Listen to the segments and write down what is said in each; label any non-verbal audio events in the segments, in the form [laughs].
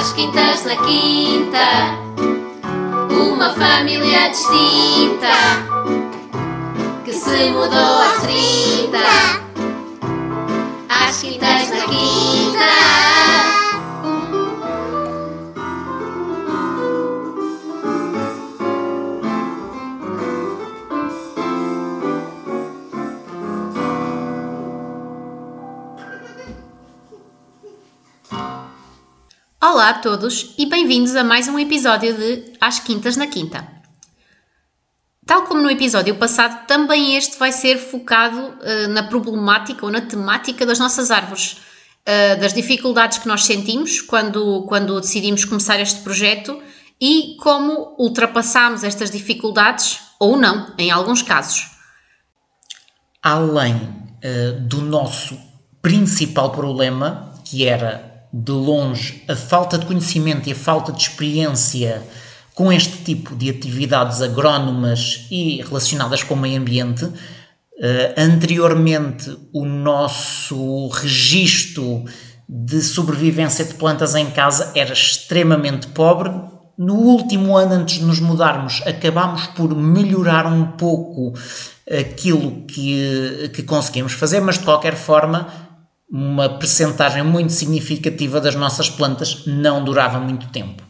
às quintas na quinta, uma família distinta que se mudou às trinta. Às quintas Olá a todos e bem-vindos a mais um episódio de Às Quintas na Quinta. Tal como no episódio passado, também este vai ser focado uh, na problemática ou na temática das nossas árvores, uh, das dificuldades que nós sentimos quando, quando decidimos começar este projeto e como ultrapassamos estas dificuldades ou não, em alguns casos. Além uh, do nosso principal problema, que era de longe a falta de conhecimento e a falta de experiência com este tipo de atividades agrónomas e relacionadas com o meio ambiente. Uh, anteriormente, o nosso registro de sobrevivência de plantas em casa era extremamente pobre. No último ano, antes de nos mudarmos, acabámos por melhorar um pouco aquilo que, que conseguimos fazer, mas de qualquer forma uma percentagem muito significativa das nossas plantas não durava muito tempo.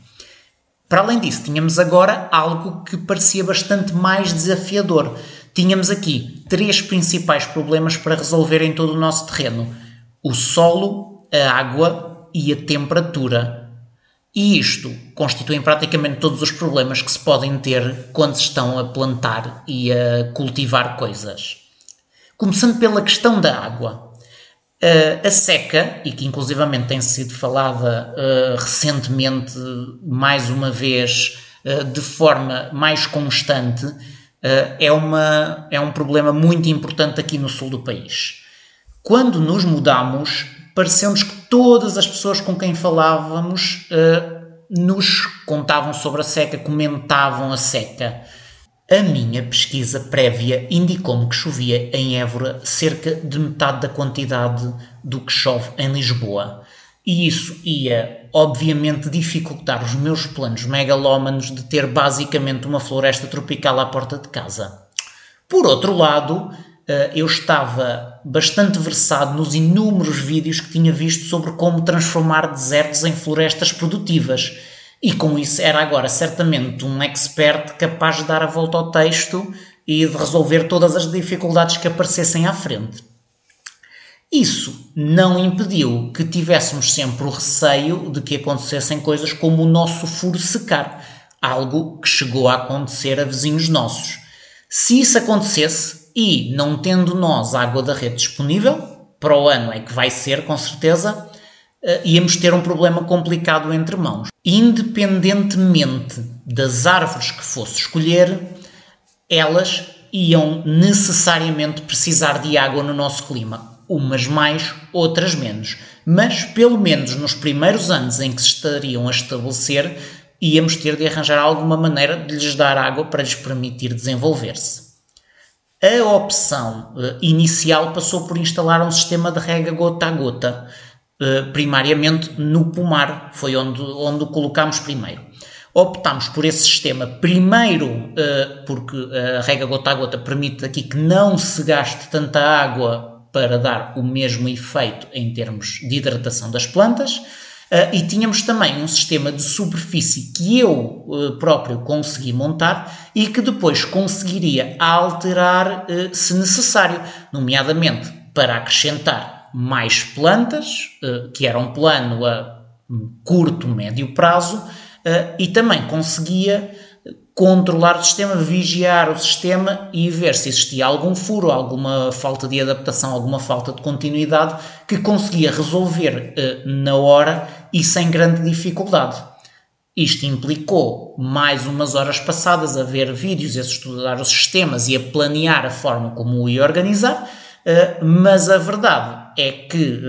Para além disso, tínhamos agora algo que parecia bastante mais desafiador. Tínhamos aqui três principais problemas para resolver em todo o nosso terreno: o solo, a água e a temperatura. E isto constitui praticamente todos os problemas que se podem ter quando se estão a plantar e a cultivar coisas. Começando pela questão da água. Uh, a seca, e que inclusivamente tem sido falada uh, recentemente, mais uma vez, uh, de forma mais constante, é, uma, é um problema muito importante aqui no sul do país. Quando nos mudamos, pareceu-nos que todas as pessoas com quem falávamos nos contavam sobre a seca, comentavam a seca. A minha pesquisa prévia indicou-me que chovia em Évora cerca de metade da quantidade do que chove em Lisboa. E isso ia, obviamente, dificultar os meus planos megalómanos de ter basicamente uma floresta tropical à porta de casa. Por outro lado, eh, eu estava bastante versado nos inúmeros vídeos que tinha visto sobre como transformar desertos em florestas produtivas e com isso era agora certamente um expert capaz de dar a volta ao texto e de resolver todas as dificuldades que aparecessem à frente. Isso não impediu que tivéssemos sempre o receio de que acontecessem coisas como o nosso furo secar, algo que chegou a acontecer a vizinhos nossos. Se isso acontecesse, e não tendo nós água da rede disponível, para o ano é que vai ser, com certeza, uh, íamos ter um problema complicado entre mãos. Independentemente das árvores que fosse escolher, elas iam necessariamente precisar de água no nosso clima, umas mais, outras menos. Mas, pelo menos nos primeiros anos em que se estariam a estabelecer, íamos ter de arranjar alguma maneira de lhes dar água para lhes permitir desenvolver-se. A opção uh, inicial passou por instalar um sistema de rega gota a gota, eh, primariamente no pomar, foi onde, onde o colocámos primeiro. Optámos por esse sistema, primeiro uh, porque a rega gota a gota permite aqui que não se gaste tanta água para dar o mesmo efeito em termos de hidratação das plantas. Uh, e tínhamos também um sistema de superfície que eu próprio consegui montar e que depois conseguiria alterar se necessário, nomeadamente para acrescentar mais plantas, eh, que era um plano a curto, médio prazo, eh, e também conseguia controlar o sistema, vigiar o sistema e ver se existia algum furo, alguma falta de adaptação, alguma falta de continuidade que conseguia resolver eh, na hora e sem grande dificuldade. Isto implicou mais umas horas passadas a ver vídeos, a estudar os sistemas e a planear a forma como o ia organizar, mas a verdade é que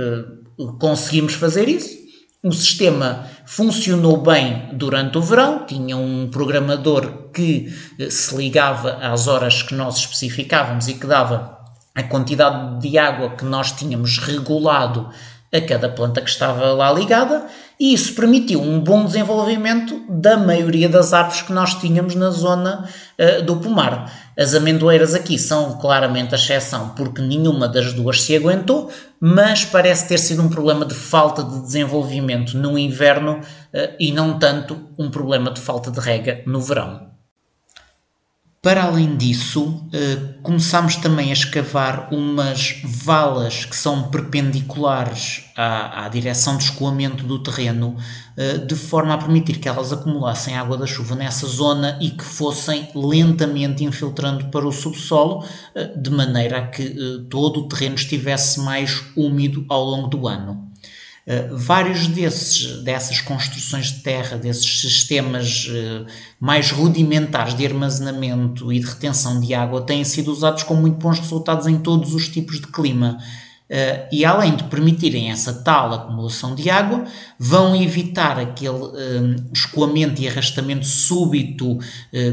uh, conseguimos fazer isso. O sistema funcionou bem durante o verão, tinha um programador que uh, se ligava às horas que nós especificávamos e que dava a quantidade de água que nós tínhamos regulado a cada planta que estava lá ligada e isso permitiu um bom desenvolvimento da maioria das árvores que nós tínhamos na zona uh, do pomar. As amendoeiras aqui são claramente a exceção, porque nenhuma das duas se aguentou, mas parece ter sido um problema de falta de desenvolvimento no inverno uh, e não tanto um problema de falta de rega no verão. Para além disso, eh, começámos também a escavar umas valas que são perpendiculares à, à direção de escoamento do terreno, eh, de forma a permitir que elas acumulassem água da chuva nessa zona e que fossem lentamente infiltrando para o subsolo, eh, de maneira a que todo o terreno estivesse mais úmido ao longo do ano. Uh, vários desses, dessas construções de terra, desses sistemas uh, mais rudimentares de armazenamento e de retenção de água, têm sido usados com muito bons resultados em todos os tipos de clima. Uh, e além de permitirem essa tal acumulação de água, vão evitar aquele escoamento e arrastamento súbito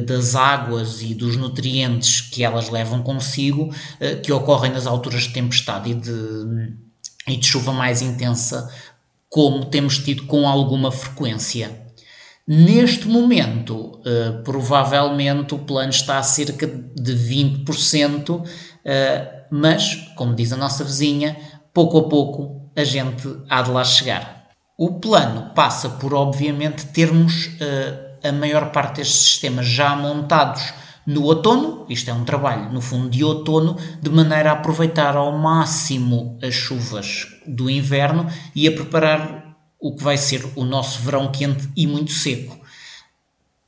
das águas e dos nutrientes que elas levam consigo, que ocorrem nas alturas de tempestade e de e de chuva mais intensa, como temos tido com alguma frequência. Neste momento, uh, provavelmente o plano está a cerca de 20%, uh, eh, mas, como diz a nossa vizinha, pouco a pouco a gente há de lá chegar. O plano passa por, obviamente, termos uh, a maior parte destes sistemas já montados no outono, isto é um trabalho no fundo de outono, de maneira a aproveitar ao máximo as chuvas do inverno e a preparar o que vai ser o nosso verão quente e muito seco.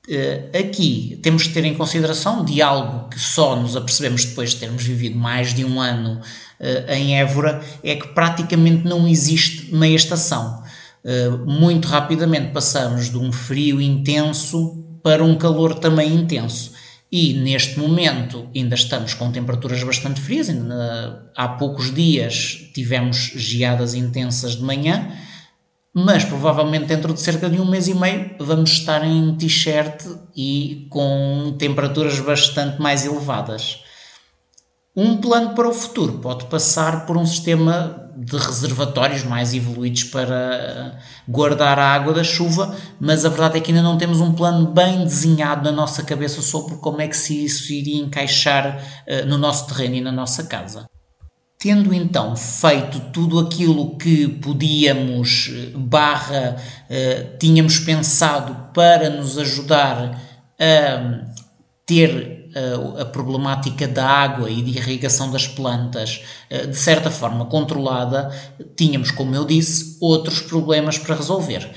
Eh, aqui temos de ter em consideração de algo que só nos apercebemos depois de termos vivido mais de um ano eh, em Évora, é que praticamente não existe meia estação. Eh, muito rapidamente passamos de um frio intenso para um calor também intenso. E neste momento ainda estamos com temperaturas bastante frias, ainda há poucos dias tivemos geadas intensas de manhã, mas provavelmente dentro de cerca de um mês e meio vamos estar em t-shirt e com temperaturas bastante mais elevadas. Um plano para o futuro pode passar por um sistema de reservatórios mais evoluídos para guardar a água da chuva, mas a verdade é que ainda não temos um plano bem desenhado na nossa cabeça sobre como é que se isso iria encaixar uh, no nosso terreno e na nossa casa. Tendo então feito tudo aquilo que podíamos, eh, barra, uh, tínhamos pensado para nos ajudar a ter a, problemática da água e de irrigação das plantas eh, de certa forma controlada, tínhamos, como eu disse, outros problemas para resolver.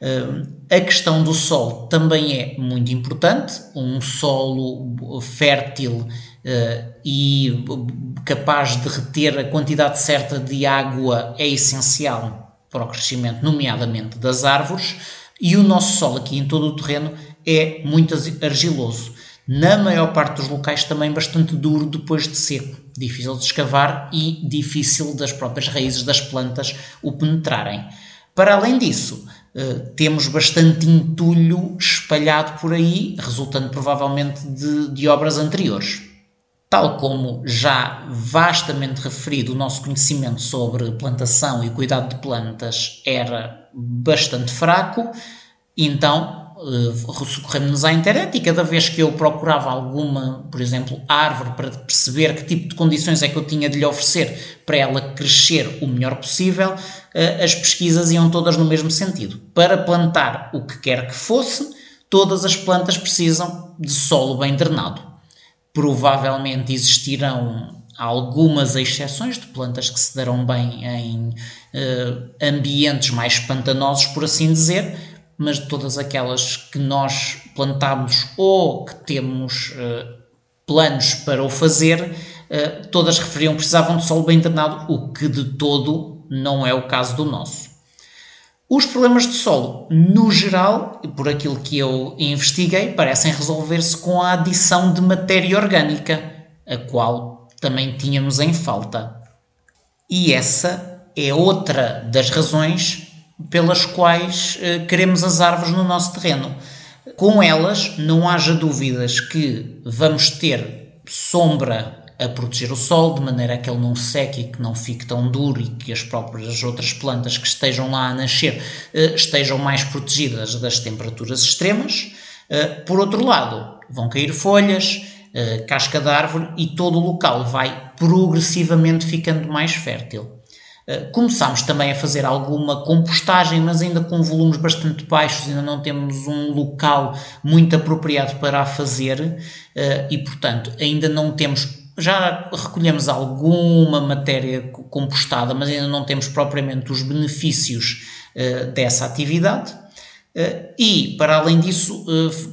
Eh, a questão do solo também é muito importante. Um solo fértil eh, e capaz de reter a quantidade certa de água é essencial para o crescimento, nomeadamente das árvores. E o nosso solo aqui em todo o terreno é muito argiloso na maior parte dos locais também bastante duro depois de seco, difícil de escavar e difícil das próprias raízes das plantas o penetrarem. Para além disso, eh, temos bastante entulho espalhado por aí, resultando provavelmente de, de obras anteriores. Tal como já vastamente referido, o nosso conhecimento sobre plantação e cuidado de plantas era bastante fraco, então recorremos à internet e cada vez que eu procurava alguma, por exemplo, árvore para perceber que tipo de condições é que eu tinha de lhe oferecer para ela crescer o melhor possível, eh, as pesquisas iam todas no mesmo sentido. Para plantar o que quer que fosse, todas as plantas precisam de solo bem drenado. Provavelmente existirão algumas exceções de plantas que se darão bem em uh, ambientes mais pantanosos, por assim dizer, mas de todas aquelas que nós plantamos ou que temos uh, planos para o fazer, uh, todas referiam que precisavam de solo bem drenado, o que de todo não é o caso do nosso. Os problemas de solo, no geral, por aquilo que eu investiguei, parecem resolver-se com a adição de matéria orgânica, a qual também tínhamos em falta. E essa é outra das razões pelas quais eh, queremos as árvores no nosso terreno. Com elas, não haja dúvidas que vamos ter sombra a proteger o sol, de maneira que ele não seque e que não fique tão duro e que as próprias outras plantas que estejam lá a nascer uh, estejam mais protegidas das temperaturas extremas. Uh, por outro lado, vão cair folhas, casca de árvore e todo o local vai progressivamente ficando mais fértil. Eh, começámos também a fazer alguma compostagem, mas ainda com volumes bastante baixos, ainda não temos um local muito apropriado para a fazer eh, e, portanto, ainda não temos. Já recolhemos alguma matéria compostada, mas ainda não temos propriamente os benefícios eh, dessa atividade. E, para além disso,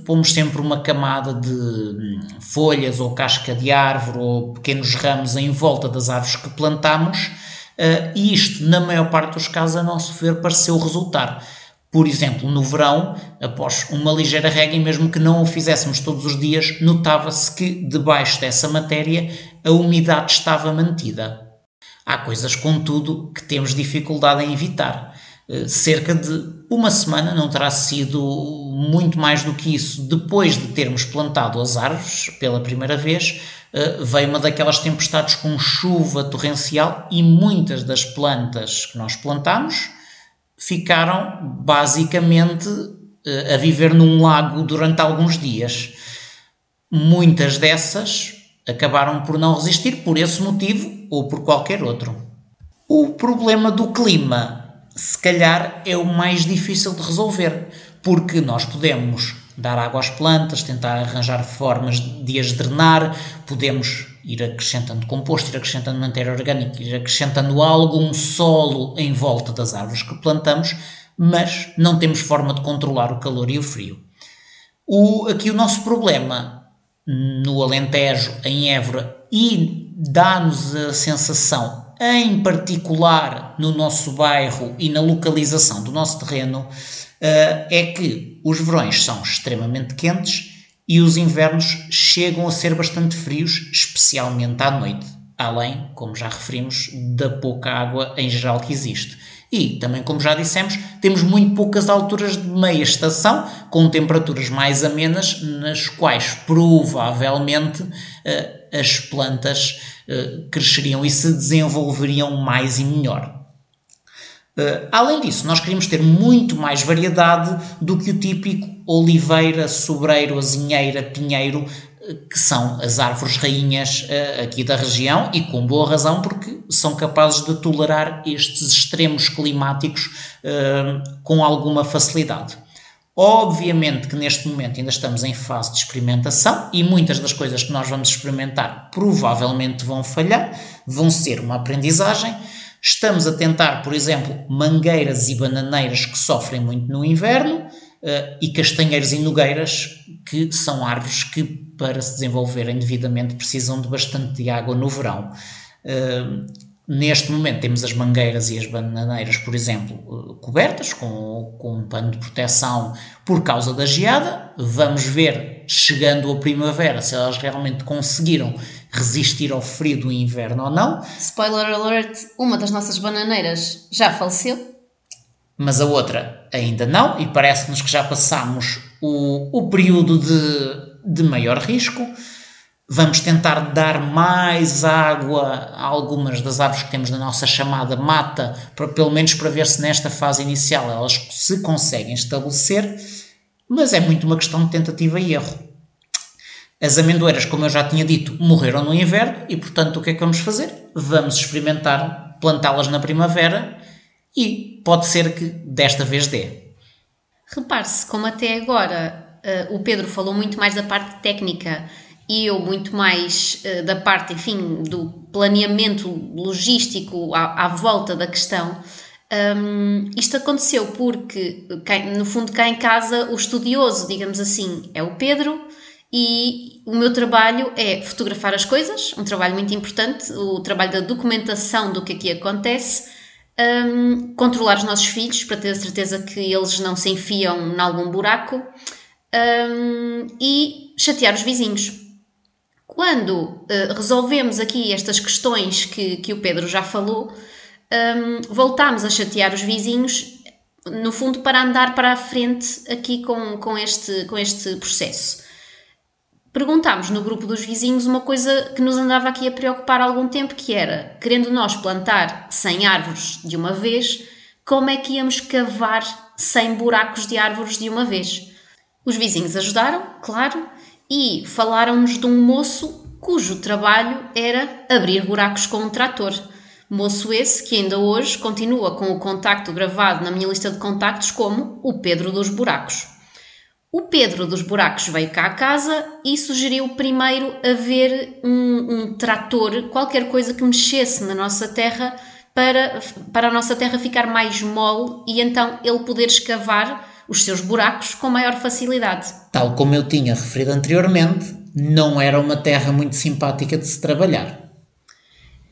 pomos sempre uma camada de hum, folhas ou casca de árvore ou pequenos ramos em volta das árvores que plantamos Uh, e isto, na maior parte dos casos, a nosso ver, pareceu resultar. Por exemplo, no verão, após uma ligeira rega, e mesmo que não o fizéssemos todos os dias, notava-se que debaixo dessa matéria a umidade estava mantida. Há coisas, contudo, que temos dificuldade em evitar. Uh, cerca de uma semana, não terá sido muito mais do que isso, depois de termos plantado as árvores pela primeira vez, eh, veio uma daquelas tempestades com chuva torrencial e muitas das plantas que nós plantamos ficaram basicamente eh, a viver num lago durante alguns dias. Muitas dessas acabaram por não resistir por esse motivo ou por qualquer outro. O problema do clima, se calhar, é o mais difícil de resolver, porque nós podemos dar água às plantas, tentar arranjar formas de as drenar, podemos ir acrescentando composto, ir acrescentando matéria orgânica, ir acrescentando algum solo em volta das árvores que plantamos, mas não temos forma de controlar o calor e o frio. O, aqui o nosso problema no Alentejo, em Évora, e dá-nos a sensação, em particular no nosso bairro e na localização do nosso terreno, é que os verões são extremamente quentes e os invernos chegam a ser bastante frios, especialmente à noite, além, como já referimos, da pouca água em geral que existe. E, também como já dissemos, temos muito poucas alturas de meia estação, com temperaturas mais amenas, nas quais provavelmente uh, as plantas uh, cresceriam e se desenvolveriam mais e melhor. Uh, além disso, nós queríamos ter muito mais variedade do que o típico oliveira, sobreiro, azinheira, pinheiro, uh, que são as árvores rainhas uh, aqui da região e com boa razão porque são capazes de tolerar estes extremos climáticos com alguma facilidade. Obviamente que neste momento ainda estamos em fase de experimentação e muitas das coisas que nós vamos experimentar provavelmente vão falhar, vão ser uma aprendizagem Estamos a tentar, por exemplo, mangueiras e bananeiras que sofrem muito no inverno uh, e castanheiros e nogueiras, que são árvores que, para se desenvolverem devidamente, precisam de bastante água no verão. Uh, Neste momento temos as mangueiras e as bananeiras, por exemplo, eh, cobertas com, com um pano de proteção por causa da geada. Vamos ver, chegando a primavera, se elas realmente conseguiram resistir ao frio do inverno ou não. Spoiler alert: uma das nossas bananeiras já faleceu. Mas a outra ainda não, e parece-nos que já passamos o, o período de, de maior risco. Vamos tentar dar mais água a algumas das árvores que temos na nossa chamada mata, para, pelo menos para ver se nesta fase inicial elas se conseguem estabelecer, mas é muito uma questão de tentativa e erro. As amendoeiras, como eu já tinha dito, morreram no inverno e, portanto, o que é que vamos fazer? Vamos experimentar plantá-las na primavera e pode ser que desta vez dê. Repare-se, como até agora uh, o Pedro falou muito mais da parte técnica e eu muito mais uh, da parte, enfim, do planeamento logístico à, à volta da questão. Um, isto aconteceu porque, no fundo, cá em casa, o estudioso, digamos assim, é o Pedro e o meu trabalho é fotografar as coisas, um trabalho muito importante, o trabalho da documentação do que aqui acontece, um, controlar os nossos filhos para ter a certeza que eles não se enfiam em algum buraco um, e chatear os vizinhos. Quando uh, resolvemos aqui estas questões que, que o Pedro já falou, um, voltámos a chatear os vizinhos, no fundo, para andar para a frente aqui com, com, este, com este processo. Perguntámos no grupo dos vizinhos uma coisa que nos andava aqui a preocupar há algum tempo, que era, querendo nós plantar 100 árvores de uma vez, como é que íamos cavar 100 buracos de árvores de uma vez? Os vizinhos ajudaram, claro, e falaram-nos de um moço cujo trabalho era abrir buracos com um trator. Moço esse que ainda hoje continua com o contacto gravado na minha lista de contactos como o Pedro dos Buracos. O Pedro dos Buracos veio cá a casa e sugeriu primeiro haver um, um trator, qualquer coisa que mexesse na nossa terra para, para a nossa terra ficar mais mole e então ele poder escavar os seus buracos com maior facilidade. Tal como eu tinha referido anteriormente, não era uma terra muito simpática de se trabalhar.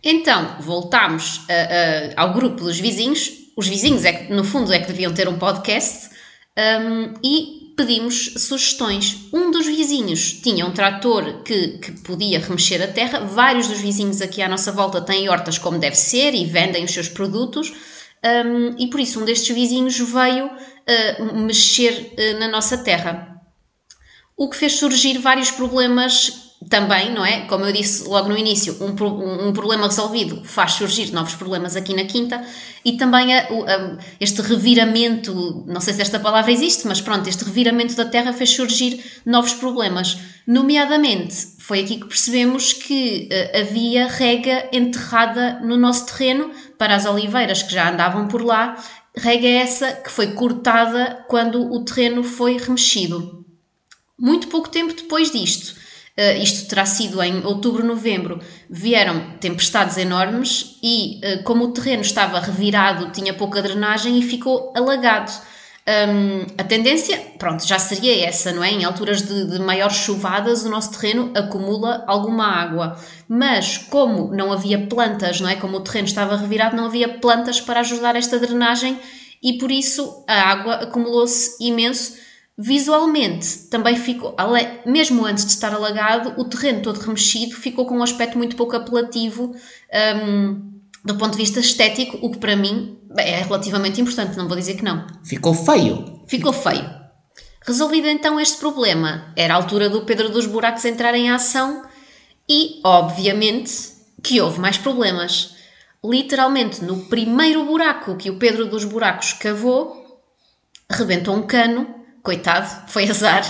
Então, voltámos a, a, ao grupo dos vizinhos. Os vizinhos, é que, no fundo, é que deviam ter um podcast um, e pedimos sugestões. Um dos vizinhos tinha um trator que, que podia remexer a terra. Vários dos vizinhos aqui à nossa volta têm hortas como deve ser e vendem os seus produtos. Um, e por isso, um destes vizinhos veio uh, mexer uh, na nossa terra. O que fez surgir vários problemas também, não é? Como eu disse logo no início, um, um problema resolvido faz surgir novos problemas aqui na Quinta e também a, a, este reviramento, não sei se esta palavra existe, mas pronto, este reviramento da terra fez surgir novos problemas. Nomeadamente, foi aqui que percebemos que uh, havia rega enterrada no nosso terreno para as oliveiras que já andavam por lá, rega essa que foi cortada quando o terreno foi remexido. Muito pouco tempo depois disto, Uh, isto terá sido em outubro, novembro, vieram tempestades enormes e, uh, como o terreno estava revirado, tinha pouca drenagem e ficou alagado. Um, a tendência, pronto, já seria essa, não é? Em alturas de, de maiores chuvadas, o nosso terreno acumula alguma água. Mas, como não havia plantas, não é? Como o terreno estava revirado, não havia plantas para ajudar esta drenagem e por isso a água acumulou-se imenso Visualmente, também ficou, mesmo antes de estar alagado, o terreno todo remexido ficou com um aspecto muito pouco apelativo um, do ponto de vista estético, o que para mim é relativamente importante, não vou dizer que não. Ficou feio. Ficou feio. Resolvido então este problema, era a altura do Pedro dos Buracos entrar em ação e, obviamente, que houve mais problemas. Literalmente, no primeiro buraco que o Pedro dos Buracos cavou, rebentou um cano coitado, foi azar.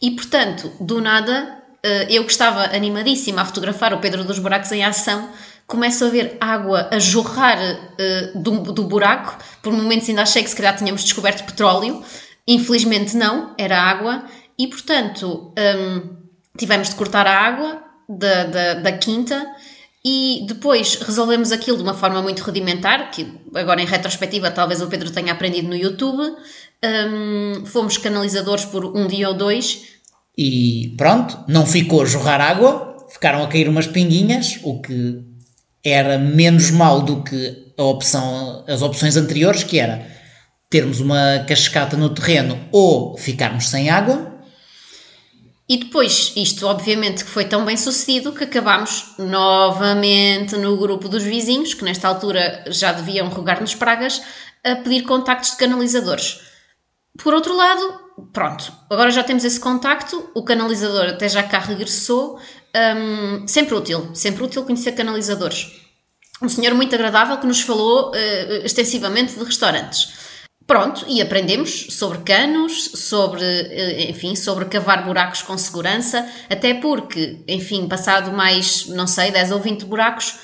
E portanto, do nada, eh, eu que estava animadíssima a fotografar o Pedro dos Buracos em ação, começo a ver água a jorrar uh, do, do, buraco. Por momentos ainda achei que se calhar tínhamos descoberto petróleo. Infelizmente não, era água. E portanto, um, tivemos de cortar a água da, da, da, quinta e depois resolvemos aquilo de uma forma muito rudimentar, que agora em retrospectiva talvez o Pedro tenha aprendido no YouTube um, fomos canalizadores por um dia ou dois. E pronto, não ficou a jorrar água, ficaram a cair umas pinguinhas, o que era menos mal do que a opção, as opções anteriores, que era termos uma cascata no terreno ou ficarmos sem água. E depois, isto obviamente que foi tão bem sucedido que acabámos novamente no grupo dos vizinhos, que nesta altura já deviam rogar-nos pragas, a pedir contactos de canalizadores. Por outro lado, pronto, agora já temos esse contacto, o canalizador até já cá regressou, um, sempre útil, sempre útil conhecer canalizadores. Um senhor muito agradável que nos falou uh, extensivamente de restaurantes. Pronto, e aprendemos sobre canos, sobre, uh, enfim, sobre cavar buracos com segurança, até porque, enfim, passado mais, não sei, 10 ou 20 buracos,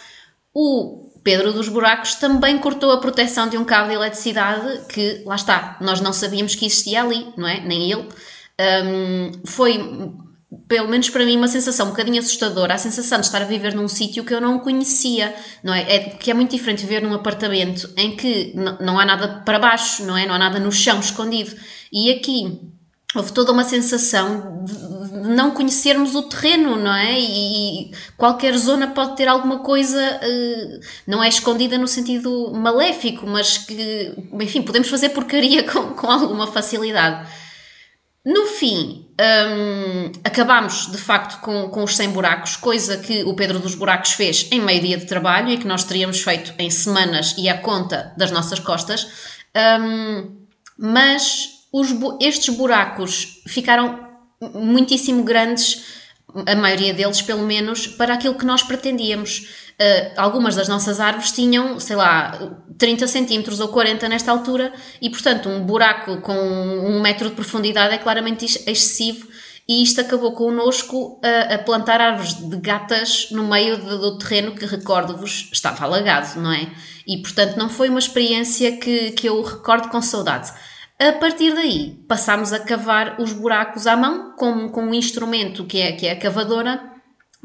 o Pedro dos Buracos também cortou a proteção de um cabo de eletricidade que, lá está, nós não sabíamos que existia ali, não é? Nem ele. Um, foi, pelo menos para mim, uma sensação um bocadinho assustadora, a sensação de estar a viver num sítio que eu não conhecia, não é? é? Que é muito diferente viver num apartamento em que não há nada para baixo, não é? Não há nada no chão escondido. E aqui houve toda uma sensação de não conhecermos o terreno, não é? E qualquer zona pode ter alguma coisa, eh, não é escondida no sentido maléfico, mas que, enfim, podemos fazer porcaria [laughs] com, com alguma facilidade. No fim, um, acabámos de facto com, com os 100 buracos, coisa que o Pedro dos Buracos fez em meio dia de trabalho e que nós teríamos feito em semanas e à conta das nossas costas. Um, mas os, estes buracos ficaram muitíssimo grandes a maioria deles, pelo menos, para aquilo que nós pretendíamos. Uh, algumas das nossas árvores tinham, sei lá, 30 centímetros ou 40 nesta altura, e portanto, um buraco com um metro de profundidade é claramente excessivo. E isto acabou connosco a, a plantar árvores de gatas no meio de, do terreno que, recordo-vos, estava alagado, não é? E portanto, não foi uma experiência que, que eu recordo com saudade. A partir daí, passámos a cavar os buracos à mão com, com um instrumento que é, que é a cavadora,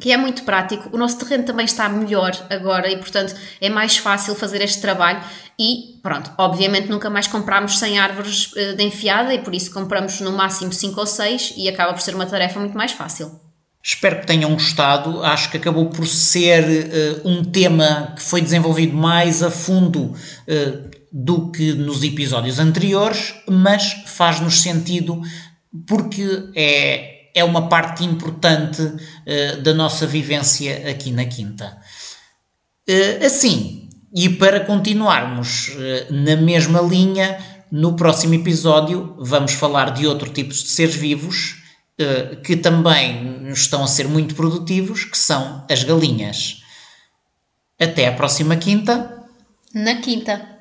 que é muito prático. O nosso terreno também está melhor agora e, portanto, é mais fácil fazer este trabalho. E, pronto, obviamente nunca mais compramos 100 árvores eh, de enfiada e por isso compramos no máximo 5 ou 6 e acaba por ser uma tarefa muito mais fácil. Espero que tenham gostado. Acho que acabou por ser uh, um tema que foi desenvolvido mais a fundo uh, do que nos episódios anteriores, mas faz-nos sentido porque é, é uma parte importante uh, da nossa vivência aqui na Quinta. Uh, assim, e para continuarmos uh, na mesma linha, no próximo episódio vamos falar de outro tipo de seres vivos que também estão a ser muito produtivos, que são as galinhas. Até a próxima quinta. Na quinta.